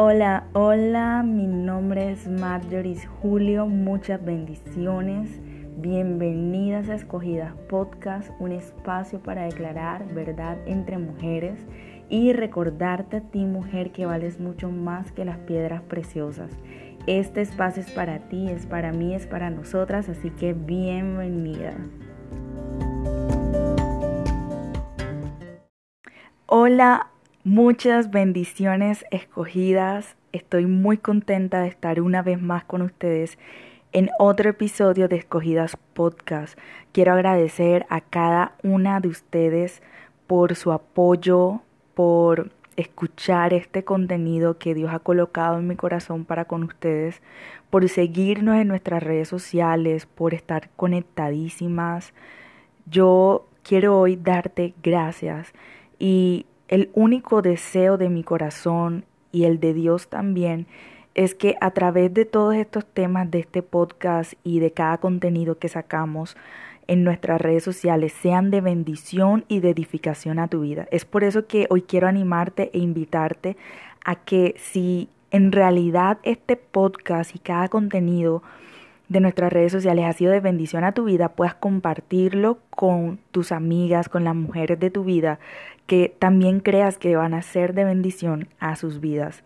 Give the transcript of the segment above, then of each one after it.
Hola, hola, mi nombre es Marjorie Julio, muchas bendiciones. Bienvenidas a Escogidas Podcast, un espacio para declarar verdad entre mujeres y recordarte a ti, mujer, que vales mucho más que las piedras preciosas. Este espacio es para ti, es para mí, es para nosotras, así que bienvenida. Hola, muchas bendiciones escogidas. Estoy muy contenta de estar una vez más con ustedes en otro episodio de Escogidas Podcast. Quiero agradecer a cada una de ustedes por su apoyo, por escuchar este contenido que Dios ha colocado en mi corazón para con ustedes, por seguirnos en nuestras redes sociales, por estar conectadísimas. Yo quiero hoy darte gracias y el único deseo de mi corazón y el de Dios también es que a través de todos estos temas de este podcast y de cada contenido que sacamos en nuestras redes sociales sean de bendición y de edificación a tu vida. Es por eso que hoy quiero animarte e invitarte a que si en realidad este podcast y cada contenido de nuestras redes sociales ha sido de bendición a tu vida, puedas compartirlo con tus amigas, con las mujeres de tu vida, que también creas que van a ser de bendición a sus vidas.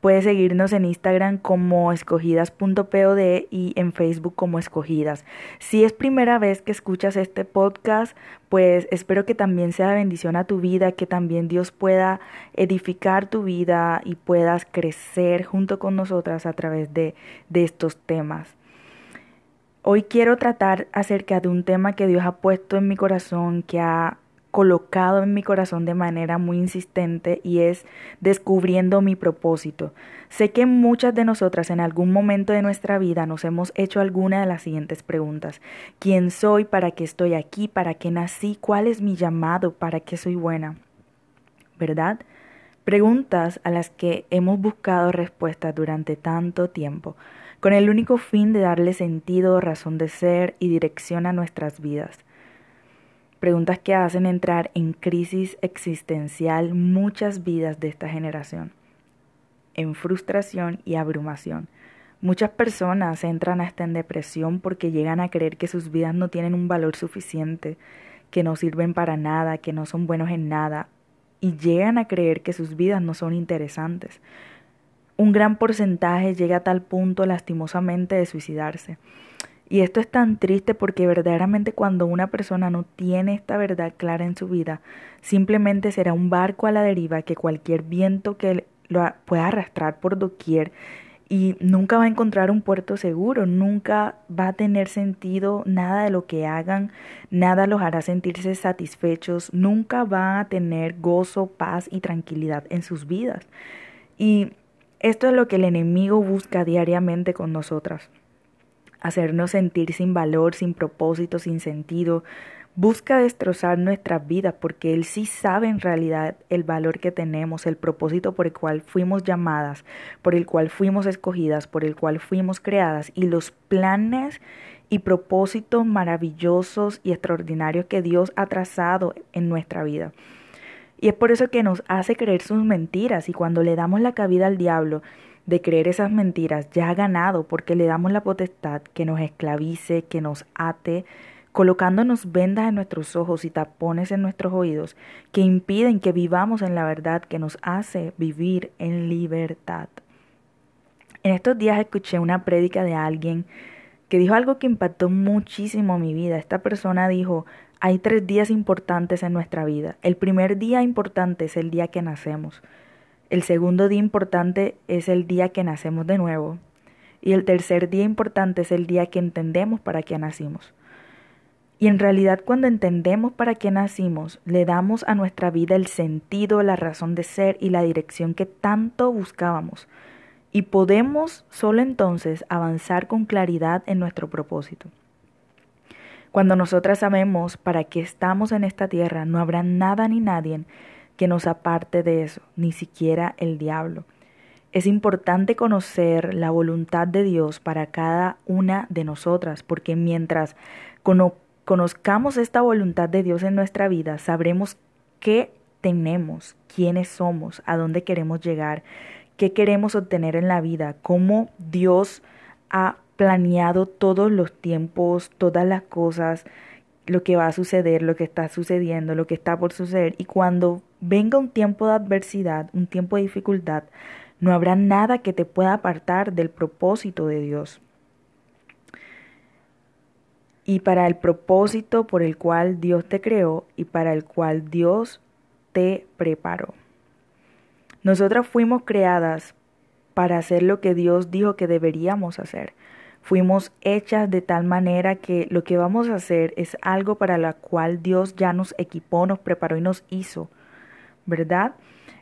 Puedes seguirnos en Instagram como escogidas.pod y en Facebook como escogidas. Si es primera vez que escuchas este podcast, pues espero que también sea de bendición a tu vida, que también Dios pueda edificar tu vida y puedas crecer junto con nosotras a través de, de estos temas. Hoy quiero tratar acerca de un tema que Dios ha puesto en mi corazón, que ha colocado en mi corazón de manera muy insistente y es descubriendo mi propósito. Sé que muchas de nosotras en algún momento de nuestra vida nos hemos hecho alguna de las siguientes preguntas. ¿Quién soy? ¿Para qué estoy aquí? ¿Para qué nací? ¿Cuál es mi llamado? ¿Para qué soy buena? ¿Verdad? Preguntas a las que hemos buscado respuestas durante tanto tiempo con el único fin de darle sentido, razón de ser y dirección a nuestras vidas. Preguntas que hacen entrar en crisis existencial muchas vidas de esta generación, en frustración y abrumación. Muchas personas entran hasta en depresión porque llegan a creer que sus vidas no tienen un valor suficiente, que no sirven para nada, que no son buenos en nada, y llegan a creer que sus vidas no son interesantes un gran porcentaje llega a tal punto lastimosamente de suicidarse. Y esto es tan triste porque verdaderamente cuando una persona no tiene esta verdad clara en su vida, simplemente será un barco a la deriva que cualquier viento que lo pueda arrastrar por doquier y nunca va a encontrar un puerto seguro, nunca va a tener sentido nada de lo que hagan, nada los hará sentirse satisfechos, nunca va a tener gozo, paz y tranquilidad en sus vidas. Y esto es lo que el enemigo busca diariamente con nosotras. Hacernos sentir sin valor, sin propósito, sin sentido. Busca destrozar nuestras vidas porque Él sí sabe en realidad el valor que tenemos, el propósito por el cual fuimos llamadas, por el cual fuimos escogidas, por el cual fuimos creadas y los planes y propósitos maravillosos y extraordinarios que Dios ha trazado en nuestra vida. Y es por eso que nos hace creer sus mentiras y cuando le damos la cabida al diablo de creer esas mentiras, ya ha ganado porque le damos la potestad que nos esclavice, que nos ate, colocándonos vendas en nuestros ojos y tapones en nuestros oídos que impiden que vivamos en la verdad que nos hace vivir en libertad. En estos días escuché una prédica de alguien que dijo algo que impactó muchísimo mi vida. Esta persona dijo, hay tres días importantes en nuestra vida. El primer día importante es el día que nacemos. El segundo día importante es el día que nacemos de nuevo. Y el tercer día importante es el día que entendemos para qué nacimos. Y en realidad cuando entendemos para qué nacimos, le damos a nuestra vida el sentido, la razón de ser y la dirección que tanto buscábamos. Y podemos solo entonces avanzar con claridad en nuestro propósito. Cuando nosotras sabemos para qué estamos en esta tierra, no habrá nada ni nadie que nos aparte de eso, ni siquiera el diablo. Es importante conocer la voluntad de Dios para cada una de nosotras, porque mientras conozcamos esta voluntad de Dios en nuestra vida, sabremos qué tenemos, quiénes somos, a dónde queremos llegar, qué queremos obtener en la vida, cómo Dios ha planeado todos los tiempos, todas las cosas, lo que va a suceder, lo que está sucediendo, lo que está por suceder. Y cuando venga un tiempo de adversidad, un tiempo de dificultad, no habrá nada que te pueda apartar del propósito de Dios. Y para el propósito por el cual Dios te creó y para el cual Dios te preparó. Nosotras fuimos creadas para hacer lo que Dios dijo que deberíamos hacer. Fuimos hechas de tal manera que lo que vamos a hacer es algo para lo cual Dios ya nos equipó, nos preparó y nos hizo, ¿verdad?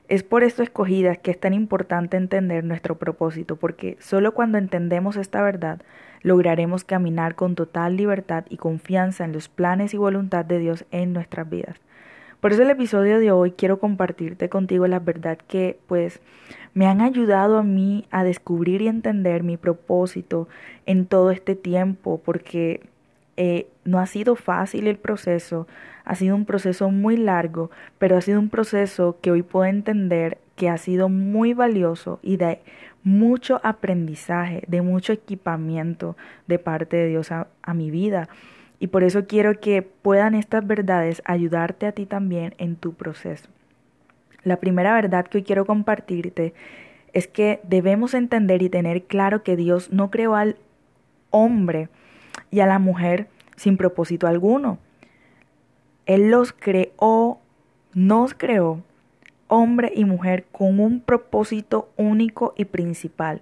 Es por esto escogidas que es tan importante entender nuestro propósito, porque solo cuando entendemos esta verdad lograremos caminar con total libertad y confianza en los planes y voluntad de Dios en nuestras vidas. Por eso el episodio de hoy quiero compartirte contigo la verdad que pues me han ayudado a mí a descubrir y entender mi propósito en todo este tiempo, porque eh, no ha sido fácil el proceso, ha sido un proceso muy largo, pero ha sido un proceso que hoy puedo entender que ha sido muy valioso y de mucho aprendizaje, de mucho equipamiento de parte de Dios a mi vida. Y por eso quiero que puedan estas verdades ayudarte a ti también en tu proceso. La primera verdad que hoy quiero compartirte es que debemos entender y tener claro que Dios no creó al hombre y a la mujer sin propósito alguno. Él los creó, nos creó, hombre y mujer, con un propósito único y principal.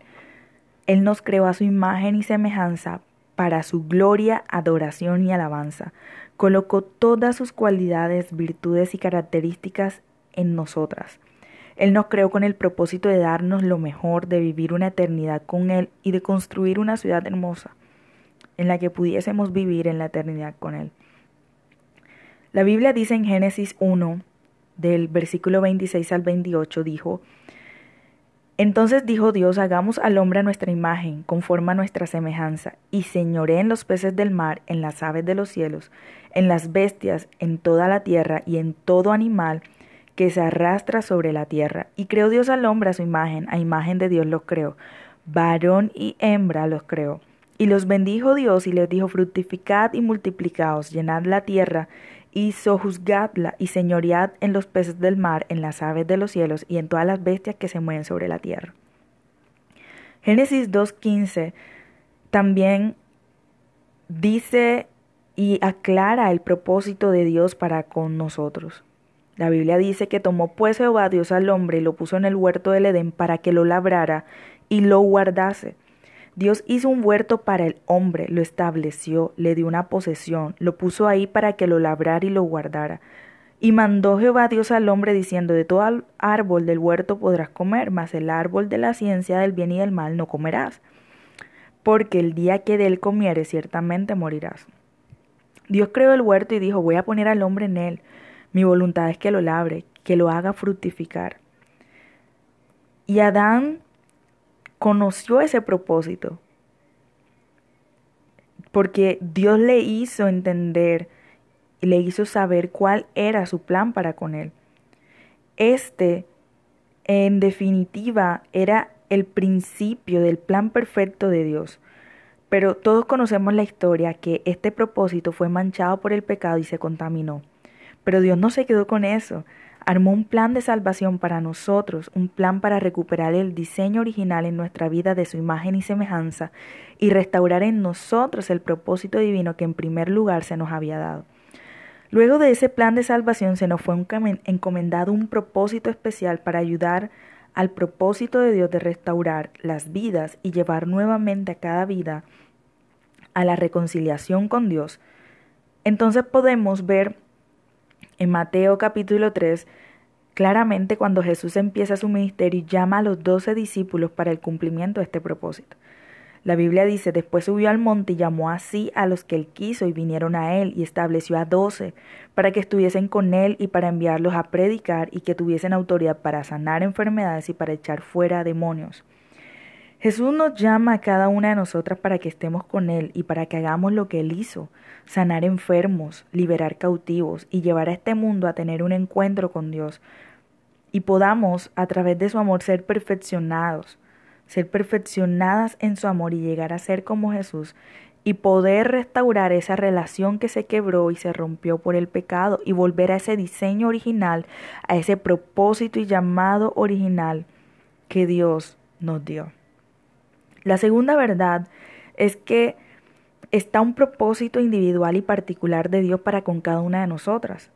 Él nos creó a su imagen y semejanza para su gloria, adoración y alabanza. Colocó todas sus cualidades, virtudes y características en nosotras. Él nos creó con el propósito de darnos lo mejor, de vivir una eternidad con Él y de construir una ciudad hermosa en la que pudiésemos vivir en la eternidad con Él. La Biblia dice en Génesis 1, del versículo 26 al 28, dijo, entonces dijo Dios, hagamos al hombre a nuestra imagen, conforme a nuestra semejanza, y señoré en los peces del mar, en las aves de los cielos, en las bestias, en toda la tierra y en todo animal que se arrastra sobre la tierra. Y creó Dios al hombre a su imagen, a imagen de Dios los creó, varón y hembra los creó. Y los bendijo Dios y les dijo, fructificad y multiplicaos, llenad la tierra y sojuzgadla y señoread en los peces del mar, en las aves de los cielos y en todas las bestias que se mueven sobre la tierra. Génesis 2.15 también dice y aclara el propósito de Dios para con nosotros. La Biblia dice que tomó pues Jehová Dios al hombre y lo puso en el huerto del Edén para que lo labrara y lo guardase. Dios hizo un huerto para el hombre, lo estableció, le dio una posesión, lo puso ahí para que lo labrara y lo guardara. Y mandó Jehová Dios al hombre diciendo, de todo árbol del huerto podrás comer, mas el árbol de la ciencia del bien y del mal no comerás, porque el día que de él comieres ciertamente morirás. Dios creó el huerto y dijo, voy a poner al hombre en él. Mi voluntad es que lo labre, que lo haga fructificar. Y Adán conoció ese propósito. Porque Dios le hizo entender y le hizo saber cuál era su plan para con él. Este, en definitiva, era el principio del plan perfecto de Dios. Pero todos conocemos la historia que este propósito fue manchado por el pecado y se contaminó. Pero Dios no se quedó con eso armó un plan de salvación para nosotros, un plan para recuperar el diseño original en nuestra vida de su imagen y semejanza y restaurar en nosotros el propósito divino que en primer lugar se nos había dado. Luego de ese plan de salvación se nos fue encomendado un propósito especial para ayudar al propósito de Dios de restaurar las vidas y llevar nuevamente a cada vida a la reconciliación con Dios. Entonces podemos ver en Mateo capítulo 3, claramente cuando Jesús empieza su ministerio llama a los doce discípulos para el cumplimiento de este propósito. La Biblia dice, después subió al monte y llamó así a los que él quiso y vinieron a él y estableció a doce para que estuviesen con él y para enviarlos a predicar y que tuviesen autoridad para sanar enfermedades y para echar fuera demonios. Jesús nos llama a cada una de nosotras para que estemos con Él y para que hagamos lo que Él hizo, sanar enfermos, liberar cautivos y llevar a este mundo a tener un encuentro con Dios. y podamos a través de su amor ser perfeccionados, ser perfeccionadas en su amor y llegar a ser como Jesús y poder restaurar esa relación que se quebró y se rompió por el pecado y volver a ese diseño original, a ese propósito y llamado original que Dios nos dio. La segunda verdad es que está un propósito individual y particular de Dios para con cada una de nosotras.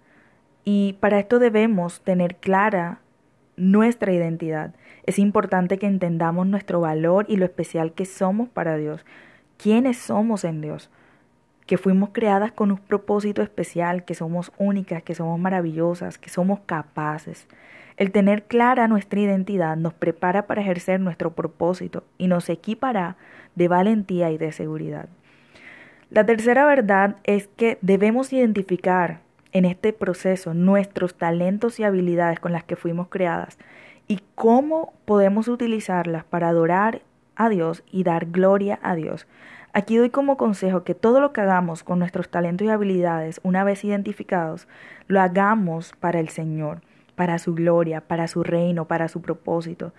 Y para esto debemos tener clara nuestra identidad. Es importante que entendamos nuestro valor y lo especial que somos para Dios quiénes somos en Dios, que fuimos creadas con un propósito especial, que somos únicas, que somos maravillosas, que somos capaces. El tener clara nuestra identidad nos prepara para ejercer nuestro propósito y nos equipará de valentía y de seguridad. La tercera verdad es que debemos identificar en este proceso nuestros talentos y habilidades con las que fuimos creadas y cómo podemos utilizarlas para adorar a Dios y dar gloria a Dios. Aquí doy como consejo que todo lo que hagamos con nuestros talentos y habilidades, una vez identificados, lo hagamos para el Señor, para su gloria, para su reino, para su propósito.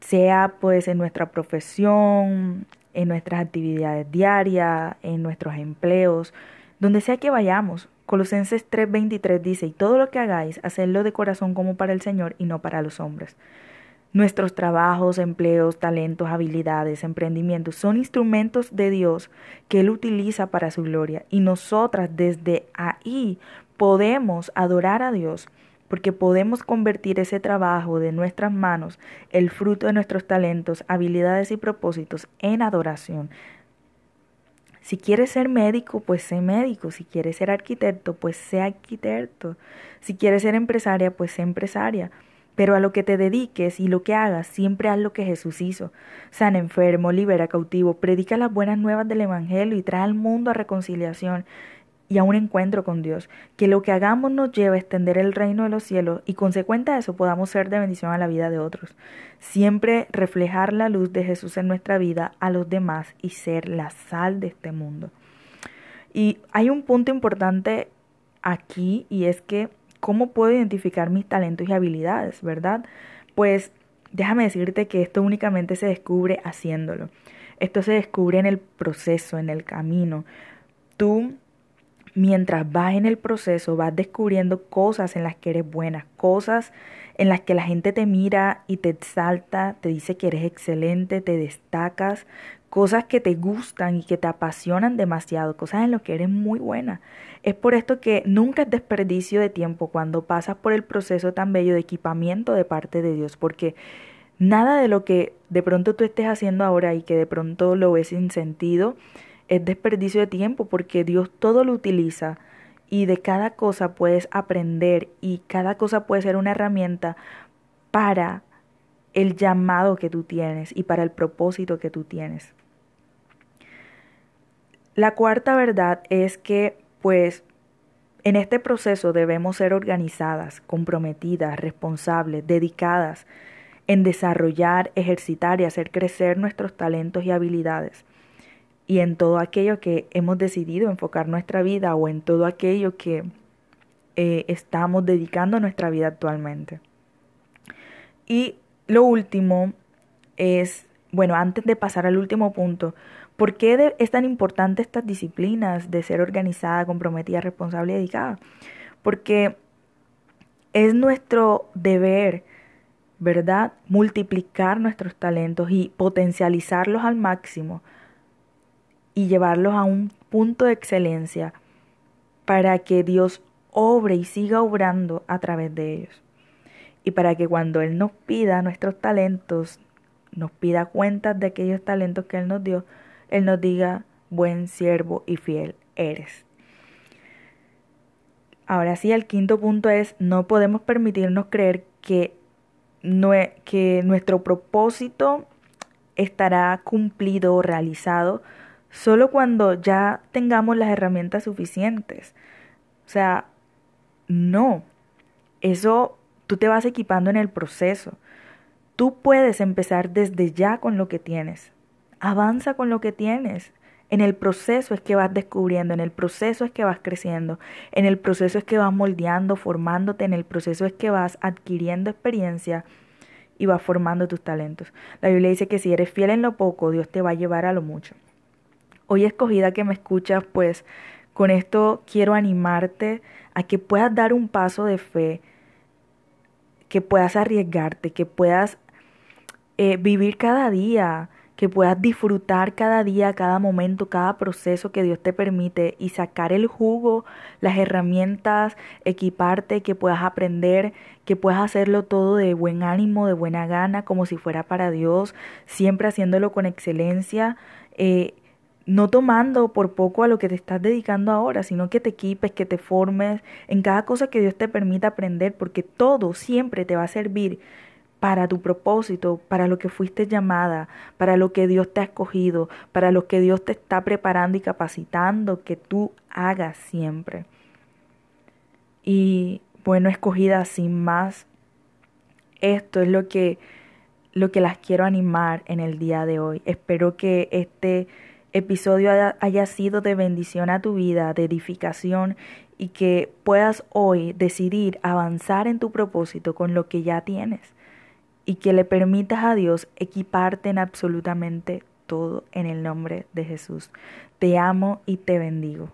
Sea pues en nuestra profesión, en nuestras actividades diarias, en nuestros empleos, donde sea que vayamos. Colosenses 3:23 dice, y todo lo que hagáis, hacedlo de corazón como para el Señor y no para los hombres. Nuestros trabajos, empleos, talentos, habilidades, emprendimientos son instrumentos de Dios que Él utiliza para su gloria. Y nosotras desde ahí podemos adorar a Dios porque podemos convertir ese trabajo de nuestras manos, el fruto de nuestros talentos, habilidades y propósitos en adoración. Si quieres ser médico, pues sé médico. Si quieres ser arquitecto, pues sé arquitecto. Si quieres ser empresaria, pues sé empresaria. Pero a lo que te dediques y lo que hagas, siempre haz lo que Jesús hizo. Sana enfermo, libera cautivo, predica las buenas nuevas del Evangelio y trae al mundo a reconciliación y a un encuentro con Dios. Que lo que hagamos nos lleve a extender el reino de los cielos y consecuente a eso podamos ser de bendición a la vida de otros. Siempre reflejar la luz de Jesús en nuestra vida a los demás y ser la sal de este mundo. Y hay un punto importante aquí y es que ¿Cómo puedo identificar mis talentos y habilidades, verdad? Pues déjame decirte que esto únicamente se descubre haciéndolo. Esto se descubre en el proceso, en el camino. Tú, mientras vas en el proceso, vas descubriendo cosas en las que eres buena, cosas en las que la gente te mira y te exalta, te dice que eres excelente, te destacas, cosas que te gustan y que te apasionan demasiado, cosas en las que eres muy buena. Es por esto que nunca es desperdicio de tiempo cuando pasas por el proceso tan bello de equipamiento de parte de Dios, porque nada de lo que de pronto tú estés haciendo ahora y que de pronto lo ves sin sentido es desperdicio de tiempo, porque Dios todo lo utiliza y de cada cosa puedes aprender y cada cosa puede ser una herramienta para el llamado que tú tienes y para el propósito que tú tienes. La cuarta verdad es que, pues, en este proceso debemos ser organizadas, comprometidas, responsables, dedicadas en desarrollar, ejercitar y hacer crecer nuestros talentos y habilidades. Y en todo aquello que hemos decidido enfocar nuestra vida o en todo aquello que eh, estamos dedicando nuestra vida actualmente. Y lo último es, bueno, antes de pasar al último punto, ¿Por qué es tan importante estas disciplinas de ser organizada, comprometida, responsable y dedicada? Porque es nuestro deber, ¿verdad? Multiplicar nuestros talentos y potencializarlos al máximo y llevarlos a un punto de excelencia para que Dios obre y siga obrando a través de ellos. Y para que cuando Él nos pida nuestros talentos, nos pida cuentas de aquellos talentos que Él nos dio, él nos diga, buen siervo y fiel eres. Ahora sí, el quinto punto es, no podemos permitirnos creer que, que nuestro propósito estará cumplido o realizado solo cuando ya tengamos las herramientas suficientes. O sea, no, eso tú te vas equipando en el proceso. Tú puedes empezar desde ya con lo que tienes. Avanza con lo que tienes. En el proceso es que vas descubriendo, en el proceso es que vas creciendo, en el proceso es que vas moldeando, formándote, en el proceso es que vas adquiriendo experiencia y vas formando tus talentos. La Biblia dice que si eres fiel en lo poco, Dios te va a llevar a lo mucho. Hoy escogida que me escuchas, pues con esto quiero animarte a que puedas dar un paso de fe, que puedas arriesgarte, que puedas eh, vivir cada día que puedas disfrutar cada día, cada momento, cada proceso que Dios te permite y sacar el jugo, las herramientas, equiparte, que puedas aprender, que puedas hacerlo todo de buen ánimo, de buena gana, como si fuera para Dios, siempre haciéndolo con excelencia. Eh, no tomando por poco a lo que te estás dedicando ahora, sino que te equipes, que te formes en cada cosa que Dios te permita aprender, porque todo siempre te va a servir para tu propósito, para lo que fuiste llamada, para lo que Dios te ha escogido, para lo que Dios te está preparando y capacitando que tú hagas siempre. Y bueno, escogida sin más, esto es lo que lo que las quiero animar en el día de hoy. Espero que este episodio haya sido de bendición a tu vida, de edificación y que puedas hoy decidir avanzar en tu propósito con lo que ya tienes y que le permitas a Dios equiparte en absolutamente todo en el nombre de Jesús. Te amo y te bendigo.